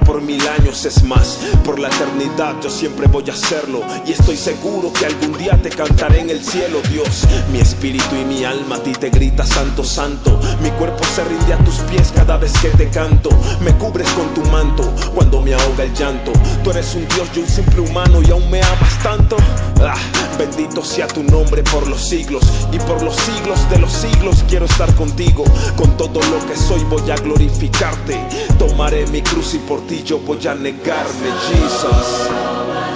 por mil años es más, por la eternidad yo siempre voy a hacerlo y estoy seguro que algún día te cantaré en el cielo, Dios. Mi espíritu y mi alma a ti te grita santo, santo. Mi cuerpo se rinde a tus pies cada vez que te canto. Me cubres con tu manto cuando me ahoga el llanto. Tú eres un Dios, yo un simple humano y aún me amas tanto. Ah, bendito sea tu nombre por los siglos y por los siglos de los siglos quiero estar contigo. Con todo lo que soy voy a glorificarte. Tomaré mi cruz y por ti yo voy a negarme, Jesus.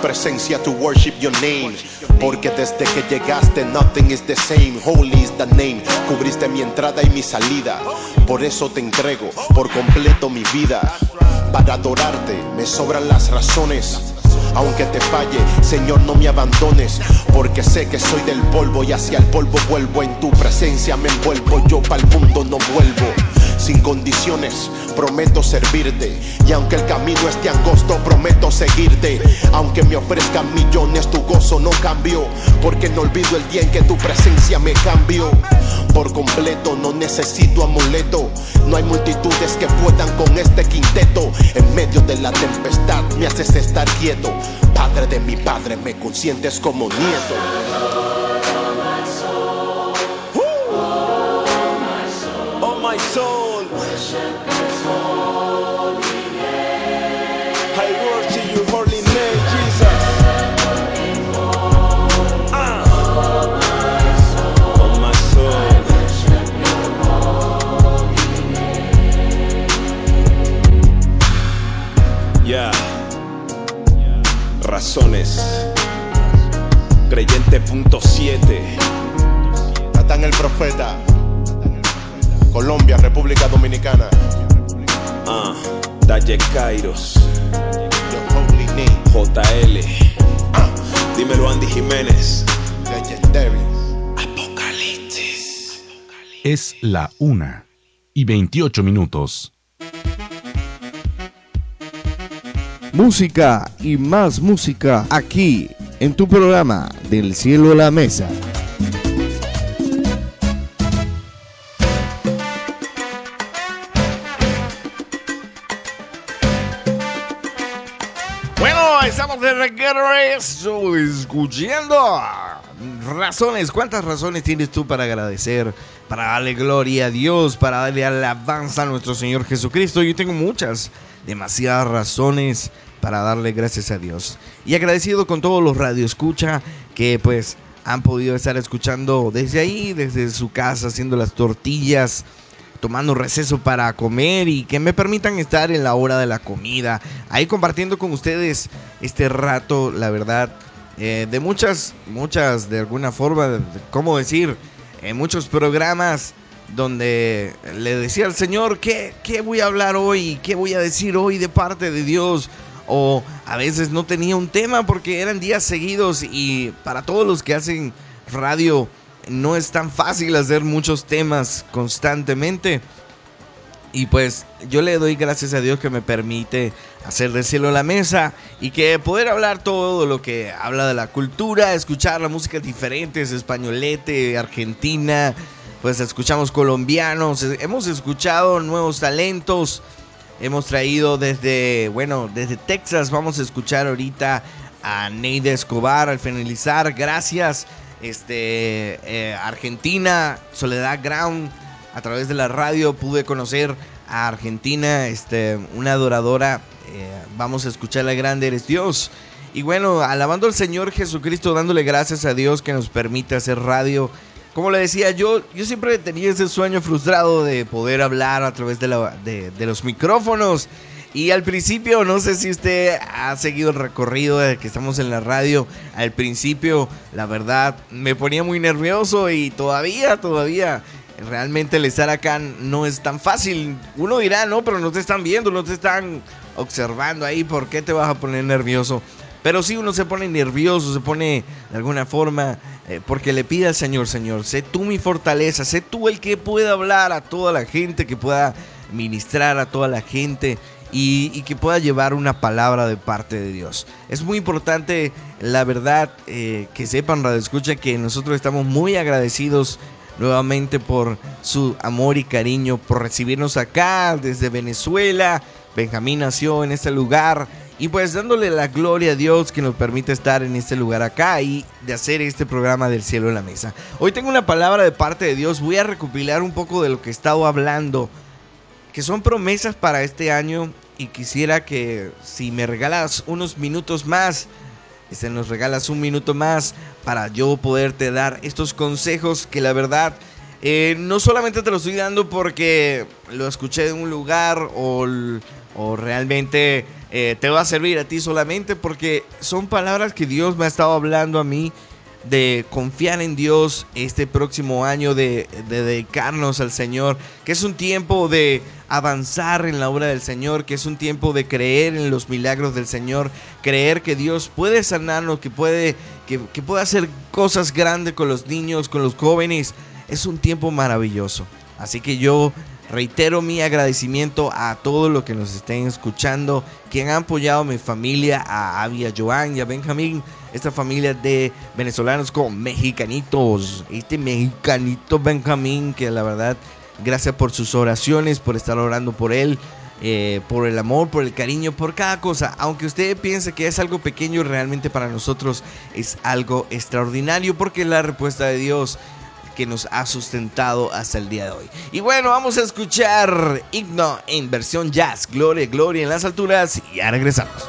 Presencia to worship your name. Porque desde que llegaste, nothing is the same. Holy is the name. Cubriste mi entrada y mi salida. Por eso te entrego por completo mi vida. Para adorarte me sobran las razones. Aunque te falle, Señor, no me abandones. Porque sé que soy del polvo y hacia el polvo vuelvo. En tu presencia me envuelvo. Yo para el mundo no vuelvo. Sin condiciones, prometo servirte. Y aunque el camino esté angosto, prometo seguirte. Aunque me ofrezcan millones, tu gozo no cambió. Porque no olvido el día en que tu presencia me cambió. Por completo, no necesito amuleto. No hay multitudes que puedan con este quinteto. En medio de la tempestad me haces estar quieto. Padre de mi padre, me consientes como nieto. Es la una y 28 minutos. Música y más música aquí en tu programa Del cielo a la mesa. Bueno, estamos de regreso escuchando razones. ¿Cuántas razones tienes tú para agradecer, para darle gloria a Dios, para darle alabanza a nuestro Señor Jesucristo? Yo tengo muchas, demasiadas razones para darle gracias a Dios. Y agradecido con todos los radioescucha que pues han podido estar escuchando desde ahí, desde su casa, haciendo las tortillas, tomando receso para comer y que me permitan estar en la hora de la comida, ahí compartiendo con ustedes este rato, la verdad, eh, de muchas, muchas, de alguna forma, de- ¿cómo decir? En muchos programas donde le decía al Señor, ¿qué, ¿qué voy a hablar hoy? ¿Qué voy a decir hoy de parte de Dios? O a veces no tenía un tema porque eran días seguidos y para todos los que hacen radio no es tan fácil hacer muchos temas constantemente. Y pues yo le doy gracias a Dios que me permite hacer del cielo la mesa y que poder hablar todo lo que habla de la cultura, escuchar la música diferentes, españolete, argentina, pues escuchamos colombianos, eh, hemos escuchado nuevos talentos, hemos traído desde, bueno, desde Texas vamos a escuchar ahorita a Neide Escobar al finalizar, gracias, este, eh, Argentina, Soledad Ground a través de la radio pude conocer a Argentina, este, una adoradora. eh, vamos a escuchar la grande eres Dios. Y bueno, alabando al Señor Jesucristo, dándole gracias a Dios que nos permite hacer radio. Como le decía, yo, yo siempre tenía ese sueño frustrado de poder hablar a través de, de los micrófonos. Y al principio, no sé si usted ha seguido el recorrido de que estamos en la radio. Al principio, la verdad, me ponía muy nervioso y todavía, todavía, realmente el estar acá no es tan fácil. Uno dirá, no, pero no te están viendo, no te están observando ahí, ¿por qué te vas a poner nervioso? Pero sí uno se pone nervioso, se pone de alguna forma, eh, porque le pide al Señor, Señor, sé tú mi fortaleza, sé tú el que pueda hablar a toda la gente, que pueda ministrar a toda la gente y, que pueda llevar una palabra de parte de Dios. Es muy importante, la verdad, eh, que sepan, Radio Escucha, que nosotros estamos muy agradecidos nuevamente por su amor y cariño, por recibirnos acá desde Venezuela. Benjamín nació en este lugar y pues dándole la gloria a Dios que nos permite estar en este lugar acá y de hacer este programa del cielo en la mesa. Hoy tengo una palabra de parte de Dios, voy a recopilar un poco de lo que he estado hablando que son promesas para este año y quisiera que si me regalas unos minutos más, si este, nos regalas un minuto más para yo poderte dar estos consejos que la verdad eh, no solamente te lo estoy dando porque lo escuché en un lugar o, o realmente eh, te va a servir a ti solamente porque son palabras que Dios me ha estado hablando a mí de confiar en Dios este próximo año, de, dedicarnos al Señor, que es un tiempo de avanzar en la obra del Señor, que es un tiempo de creer en los milagros del Señor, creer que Dios puede sanarnos, que puede, que, que puede hacer cosas grandes con los niños, con los jóvenes. Es un tiempo maravilloso. Así que yo Reitero mi agradecimiento a todos los que nos estén escuchando, quien han apoyado a mi familia, a Avia Joan y a Benjamín, esta familia de venezolanos con mexicanitos, este mexicanito Benjamín, que la verdad, gracias por sus oraciones, por estar orando por él. Eh, por el amor, por el cariño, por cada cosa. Aunque usted piense que es algo pequeño, realmente para nosotros es algo extraordinario porque la respuesta de Dios que nos ha sustentado hasta el día de hoy. Y bueno, vamos a escuchar Himno en versión jazz, Gloria, Gloria en las alturas y ya regresamos.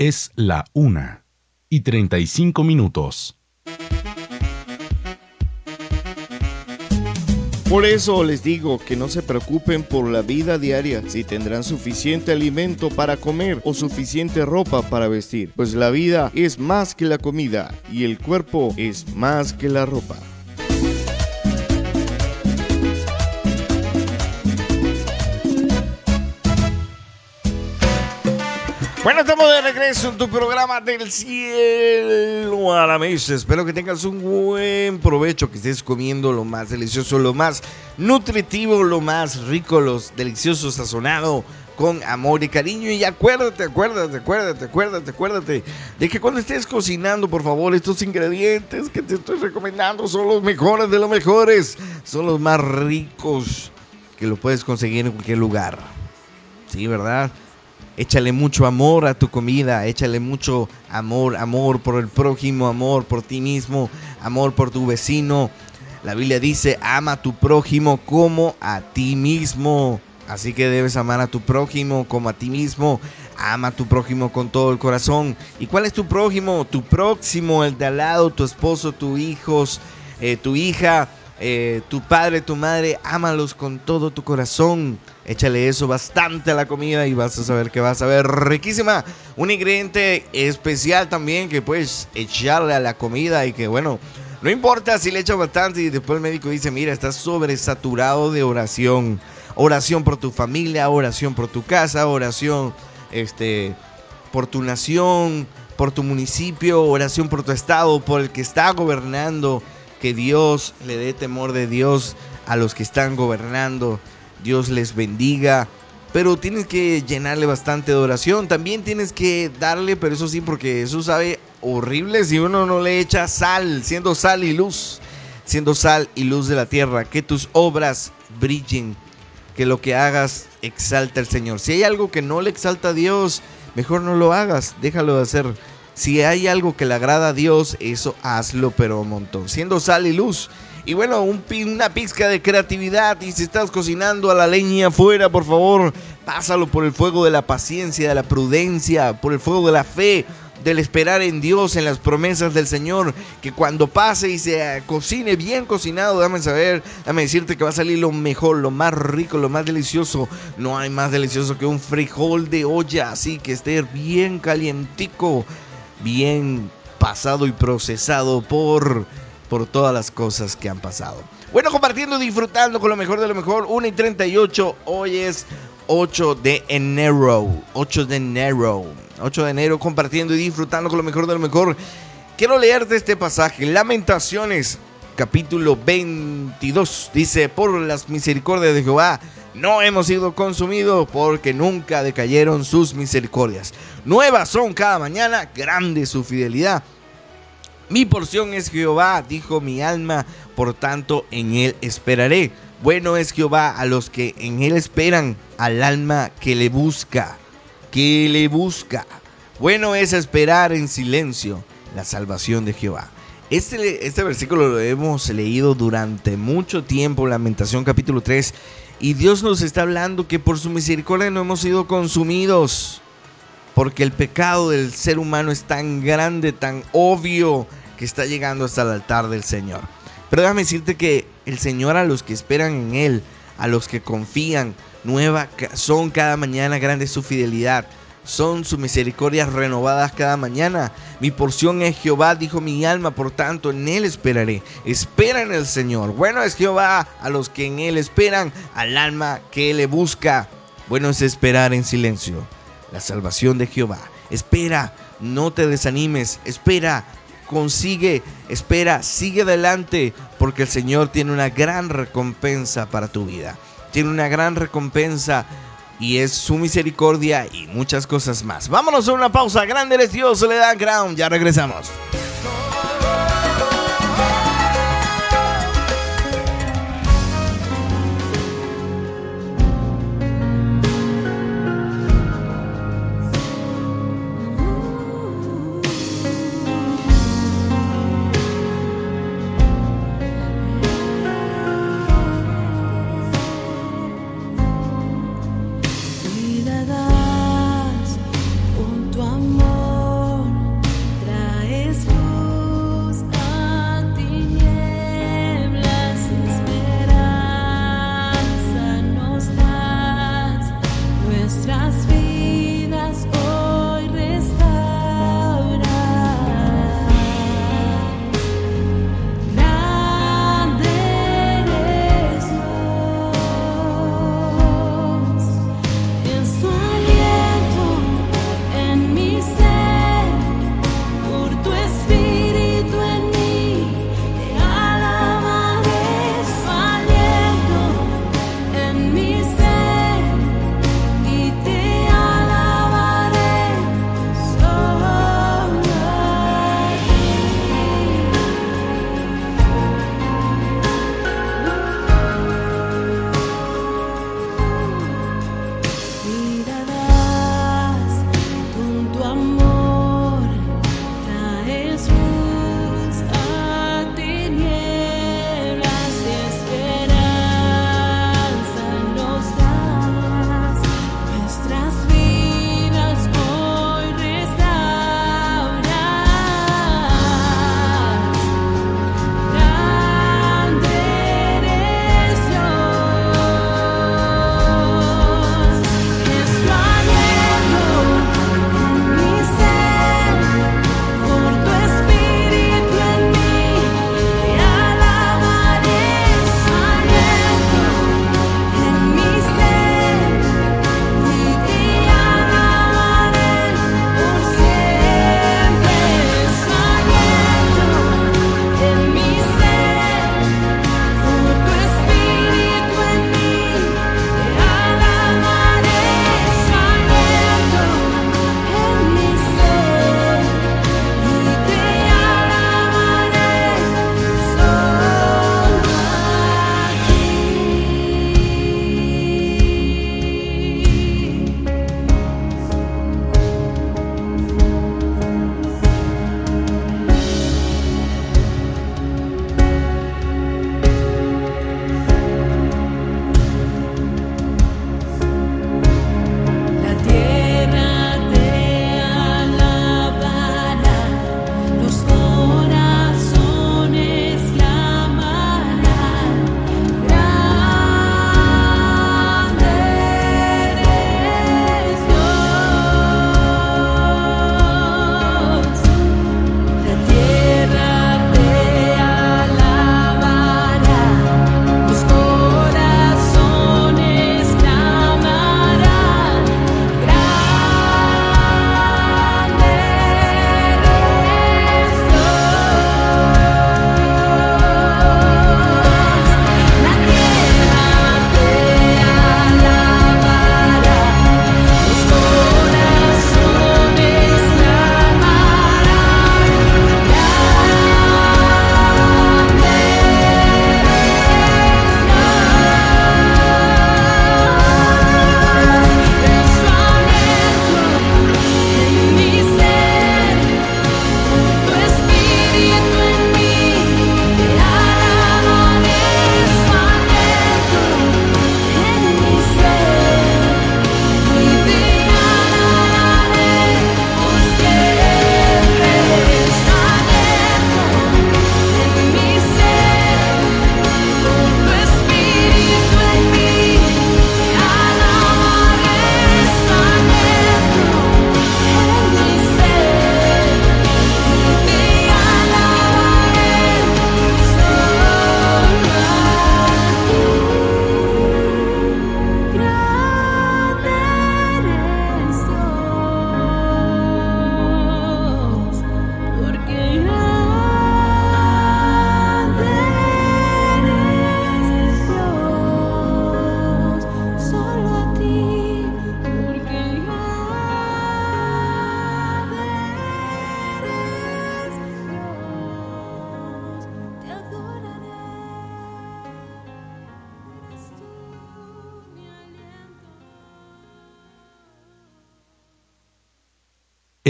Es la una y 35 minutos. Por eso les digo que no se preocupen por la vida diaria, si tendrán suficiente alimento para comer o suficiente ropa para vestir, pues la vida es más que la comida y el cuerpo es más que la ropa. Bueno, estamos de regreso en tu programa del cielo a la mesa. Espero que tengas un buen provecho, que estés comiendo lo más delicioso, lo más nutritivo, lo más rico, los deliciosos sazonado con amor y cariño. Y acuérdate, acuérdate, acuérdate, acuérdate, acuérdate de que cuando estés cocinando, por favor, estos ingredientes que te estoy recomendando son los mejores de los mejores. Son los más ricos que lo puedes conseguir en cualquier lugar. Sí, ¿verdad? Échale mucho amor a tu comida, échale mucho amor, amor por el prójimo, amor por ti mismo, amor por tu vecino. La Biblia dice, ama a tu prójimo como a ti mismo. Así que debes amar a tu prójimo como a ti mismo. Ama a tu prójimo con todo el corazón. ¿Y cuál es tu prójimo? Tu próximo, el de al lado, tu esposo, tus hijos, eh, tu hija, eh, tu padre, tu madre. Ámalos con todo tu corazón. Échale eso bastante a la comida y vas a saber que vas a ver riquísima. Un ingrediente especial también que puedes echarle a la comida y que bueno, no importa si le echas bastante y después el médico dice, mira, estás sobresaturado de oración. Oración por tu familia, oración por tu casa, oración este, por tu nación, por tu municipio, oración por tu estado, por el que está gobernando. Que Dios le dé temor de Dios a los que están gobernando. Dios les bendiga. Pero tienes que llenarle bastante de oración. También tienes que darle, pero eso sí, porque eso sabe horrible si uno no le echa sal, siendo sal y luz. Siendo sal y luz de la tierra. Que tus obras brillen. Que lo que hagas exalta al Señor. Si hay algo que no le exalta a Dios, mejor no lo hagas. Déjalo de hacer. Si hay algo que le agrada a Dios, eso hazlo, pero un montón. Siendo sal y luz. Y bueno, un, una pizca de creatividad. Y si estás cocinando a la leña afuera, por favor, pásalo por el fuego de la paciencia, de la prudencia, por el fuego de la fe, del esperar en Dios, en las promesas del Señor. Que cuando pase y se cocine bien cocinado, dame saber, dame decirte que va a salir lo mejor, lo más rico, lo más delicioso. No hay más delicioso que un frijol de olla, así que esté bien calientico, bien pasado y procesado por por todas las cosas que han pasado. Bueno, compartiendo, disfrutando con lo mejor de lo mejor. 1 y 38, hoy es 8 de enero. 8 de enero. 8 de enero, compartiendo y disfrutando con lo mejor de lo mejor. Quiero leerte este pasaje, Lamentaciones, capítulo 22. Dice, por las misericordias de Jehová, no hemos sido consumidos porque nunca decayeron sus misericordias. Nuevas son cada mañana, grande su fidelidad. Mi porción es Jehová, dijo mi alma, por tanto en él esperaré. Bueno es Jehová a los que en él esperan, al alma que le busca, que le busca. Bueno es esperar en silencio la salvación de Jehová. Este, este versículo lo hemos leído durante mucho tiempo, Lamentación capítulo 3, y Dios nos está hablando que por su misericordia no hemos sido consumidos, porque el pecado del ser humano es tan grande, tan obvio, que está llegando hasta el altar del Señor. Pero déjame decirte que el Señor a los que esperan en Él, a los que confían, nueva son cada mañana grande su fidelidad. Son sus misericordias renovadas cada mañana. Mi porción es Jehová, dijo mi alma, por tanto en Él esperaré. Espera en el Señor. Bueno es Jehová a los que en Él esperan, al alma que le busca. Bueno es esperar en silencio. La salvación de Jehová. Espera, no te desanimes. Espera, consigue, espera, sigue adelante, porque el Señor tiene una gran recompensa para tu vida. Tiene una gran recompensa y es su misericordia y muchas cosas más. Vámonos a una pausa. Grande eres Dios, dan Ground. Ya regresamos.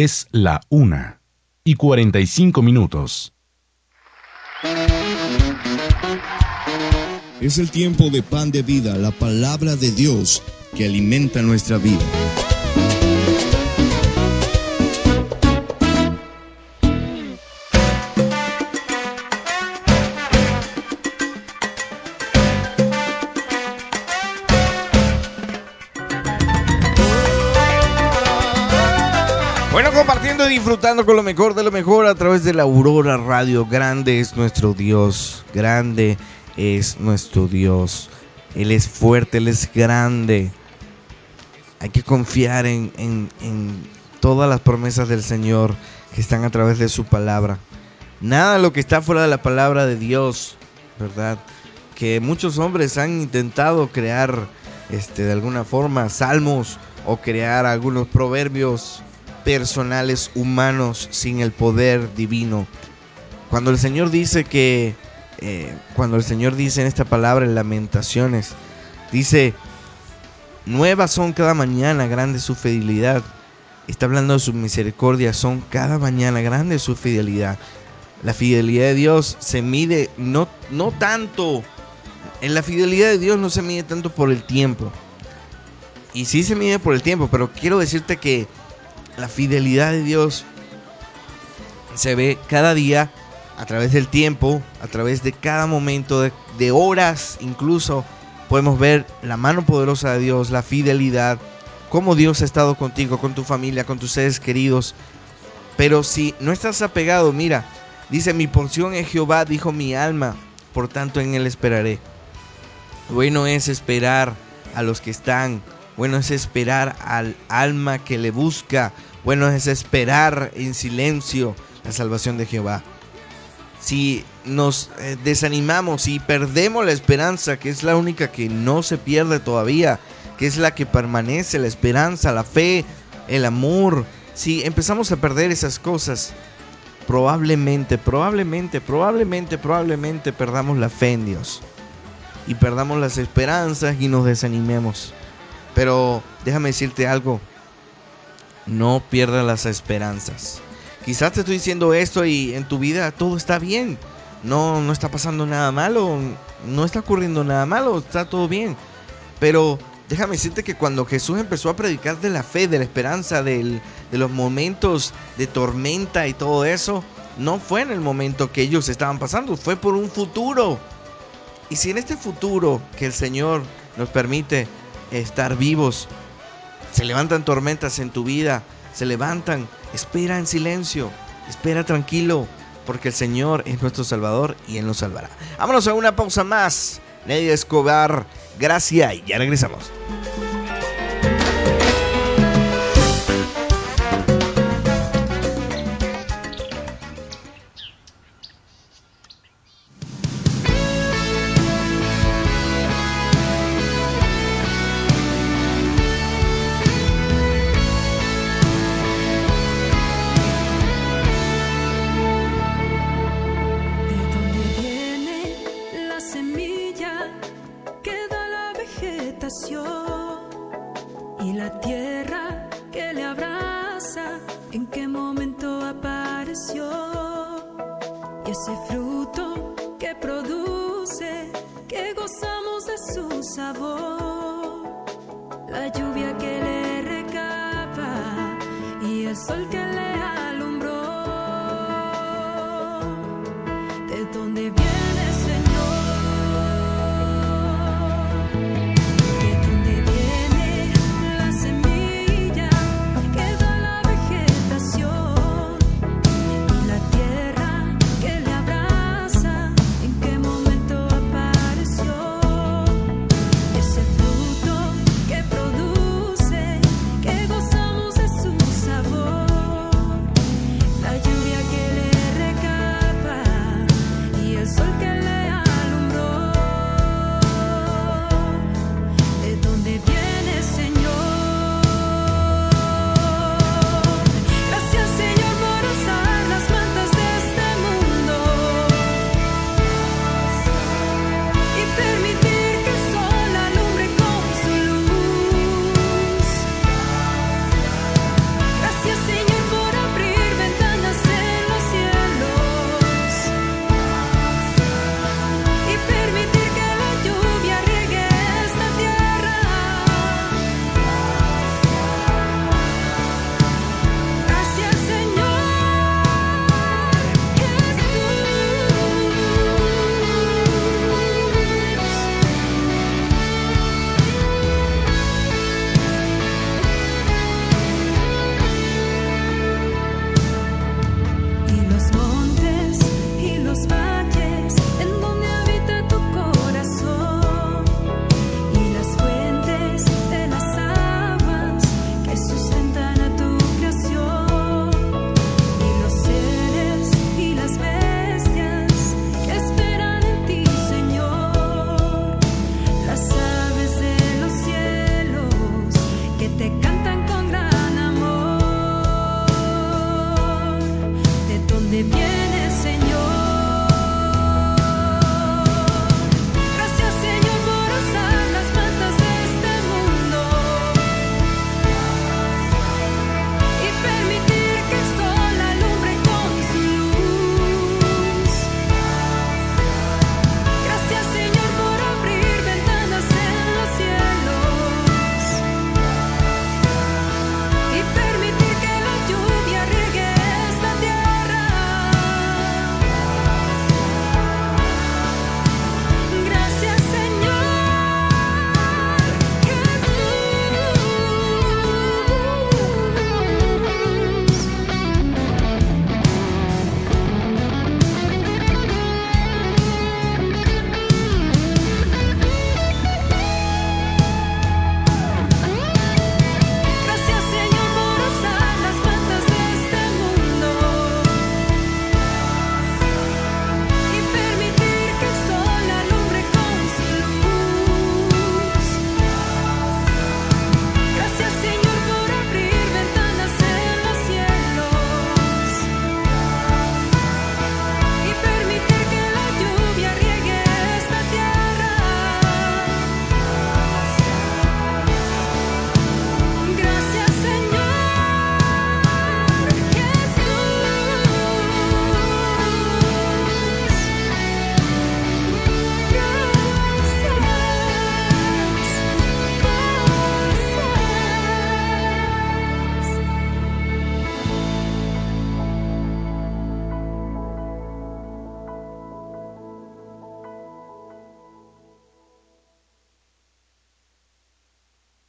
Es la una y 45 minutos. Es el tiempo de pan de vida, la palabra de Dios que alimenta nuestra vida. Disfrutando con lo mejor de lo mejor a través de la Aurora Radio. Grande es nuestro Dios, grande es nuestro Dios. Él es fuerte, Él es grande. Hay que confiar en, en- todas las promesas del Señor que están a través de su palabra. Nada lo que está fuera de la palabra de Dios, ¿verdad? Que muchos hombres han intentado crear este, de alguna forma salmos o crear algunos proverbios personales humanos sin el poder divino. Cuando el Señor dice que, eh, cuando el Señor dice en esta palabra en lamentaciones, dice, nuevas son cada mañana, grande su fidelidad. Está hablando de su misericordia, son cada mañana, grande su fidelidad. La fidelidad de Dios se mide no, no tanto, en la fidelidad de Dios no se mide tanto por el tiempo. Y sí se mide por el tiempo, pero quiero decirte que la fidelidad de Dios se ve cada día a través del tiempo, a través de cada momento, de, horas incluso. Podemos ver la mano poderosa de Dios, la fidelidad, cómo Dios ha estado contigo, con tu familia, con tus seres queridos. Pero si no estás apegado, mira, dice, mi porción es Jehová, dijo mi alma, por tanto en él esperaré. Bueno es esperar a los que están, bueno es esperar al alma que le busca, bueno es esperar en silencio la salvación de Jehová. Si nos eh, desanimamos y perdemos la esperanza, que es la única que no se pierde todavía, que es la que permanece, la esperanza, la fe, el amor, si empezamos a perder esas cosas, probablemente, probablemente, probablemente, probablemente perdamos la fe en Dios y perdamos las esperanzas y nos desanimemos. Pero déjame decirte algo, no pierdas las esperanzas. Quizás te estoy diciendo esto y en tu vida todo está bien. No, no está pasando nada malo, no está ocurriendo nada malo, está todo bien. Pero déjame decirte que cuando Jesús empezó a predicar de la fe, de la esperanza, del- de los momentos de tormenta y todo eso, no fue en el momento que ellos estaban pasando, fue por un futuro. Y si en este futuro que el Señor nos permite estar vivos, se levantan tormentas en tu vida, se levantan, espera en silencio, espera tranquilo, porque el Señor es nuestro Salvador y Él nos salvará. Vámonos a una pausa más. Neddy Escobar, gracias y ya regresamos.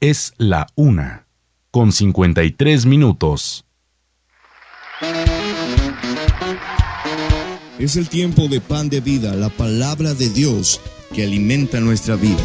Es la una, con 53 minutos. Es el tiempo de pan de vida, la palabra de Dios que alimenta nuestra vida.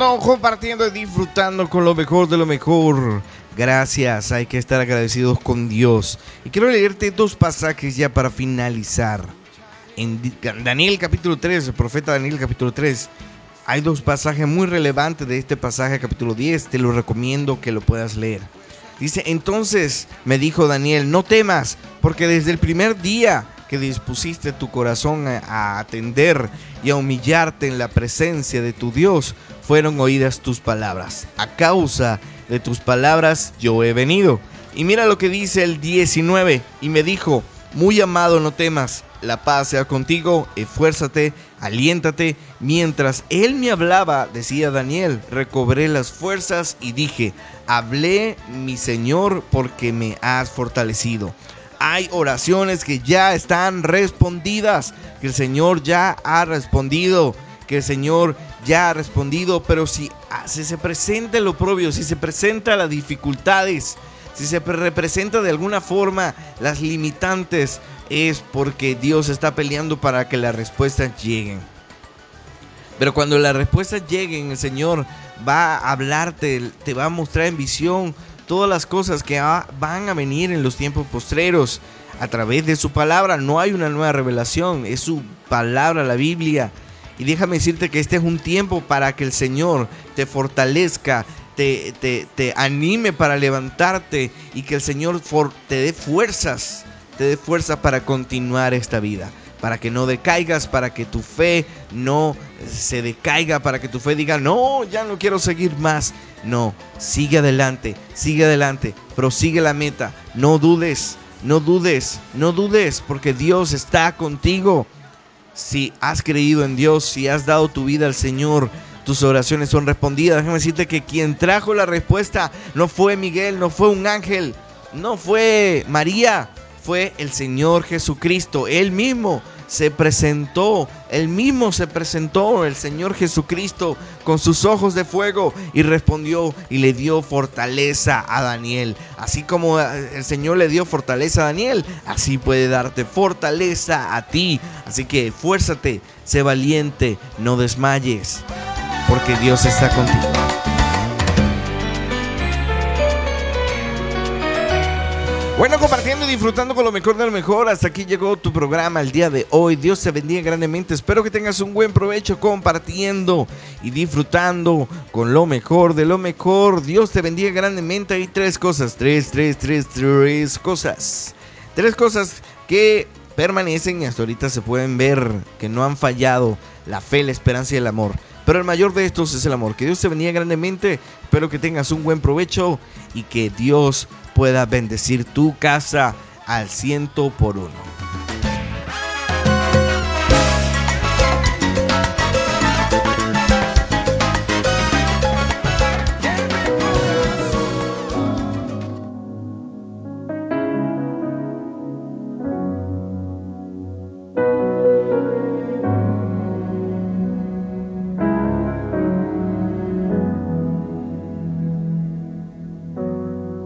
Compartiendo y disfrutando con lo mejor de lo mejor. Gracias, hay que estar agradecidos con Dios. Y quiero leerte dos pasajes ya para finalizar. En Daniel capítulo 3, el profeta Daniel capítulo 3, hay dos pasajes muy relevantes de este pasaje capítulo 10. Te lo recomiendo que lo puedas leer. Dice, entonces me dijo Daniel, no temas, porque desde el primer día que dispusiste tu corazón a, atender y a humillarte en la presencia de tu Dios, fueron oídas tus palabras. A causa de tus palabras yo he venido. Y mira lo que dice el 19, y me dijo, muy amado, no temas, la paz sea contigo, esfuérzate, aliéntate. Mientras él me hablaba, decía Daniel, recobré las fuerzas y dije, hablé mi Señor porque me has fortalecido. Hay oraciones que ya están respondidas, que el Señor ya ha respondido, que el Señor ya ha respondido, pero si, ah, se presenta el oprobio, si se presenta las dificultades, si se pre- representa de alguna forma las limitantes, es porque Dios está peleando para que las respuestas lleguen. Pero cuando las respuestas lleguen, el Señor va a hablarte, te va a mostrar en visión todas las cosas que va- van a venir en los tiempos postreros. A través de su palabra no hay una nueva revelación, es su palabra, la Biblia. Y déjame decirte que este es un tiempo para que el Señor te fortalezca, te, te- te anime para levantarte y que el Señor te dé fuerzas, te dé fuerza para continuar esta vida. Para que no decaigas, para que tu fe no se decaiga, para que tu fe diga, no, ya no quiero seguir más. No, sigue adelante, sigue adelante, prosigue la meta, no dudes, no dudes, no dudes, porque Dios está contigo. Si has creído en Dios, si has dado tu vida al Señor, tus oraciones son respondidas. Déjame decirte que quien trajo la respuesta no fue Miguel, no fue un ángel, no fue María, fue el Señor Jesucristo. Él mismo se presentó, él mismo se presentó, el Señor Jesucristo, con sus ojos de fuego y respondió y le dio fortaleza a Daniel. Así como eh, el Señor le dio fortaleza a Daniel, así puede darte fortaleza a ti. Así que esfuérzate, sé valiente, no desmayes, porque Dios está contigo. Bueno, compartiendo y disfrutando con lo mejor de lo mejor, hasta aquí llegó tu programa el día de hoy. Dios te bendiga grandemente. Espero que tengas un buen provecho compartiendo y disfrutando con lo mejor de lo mejor. Dios te bendiga grandemente. Hay tres cosas, tres, tres, tres, tres cosas. Tres cosas que permanecen y hasta ahorita se pueden ver que no han fallado. La fe, la esperanza y el amor. Pero el mayor de estos es el amor. Que Dios te bendiga grandemente. Espero que tengas un buen provecho y que Dios pueda bendecir tu casa al ciento por uno.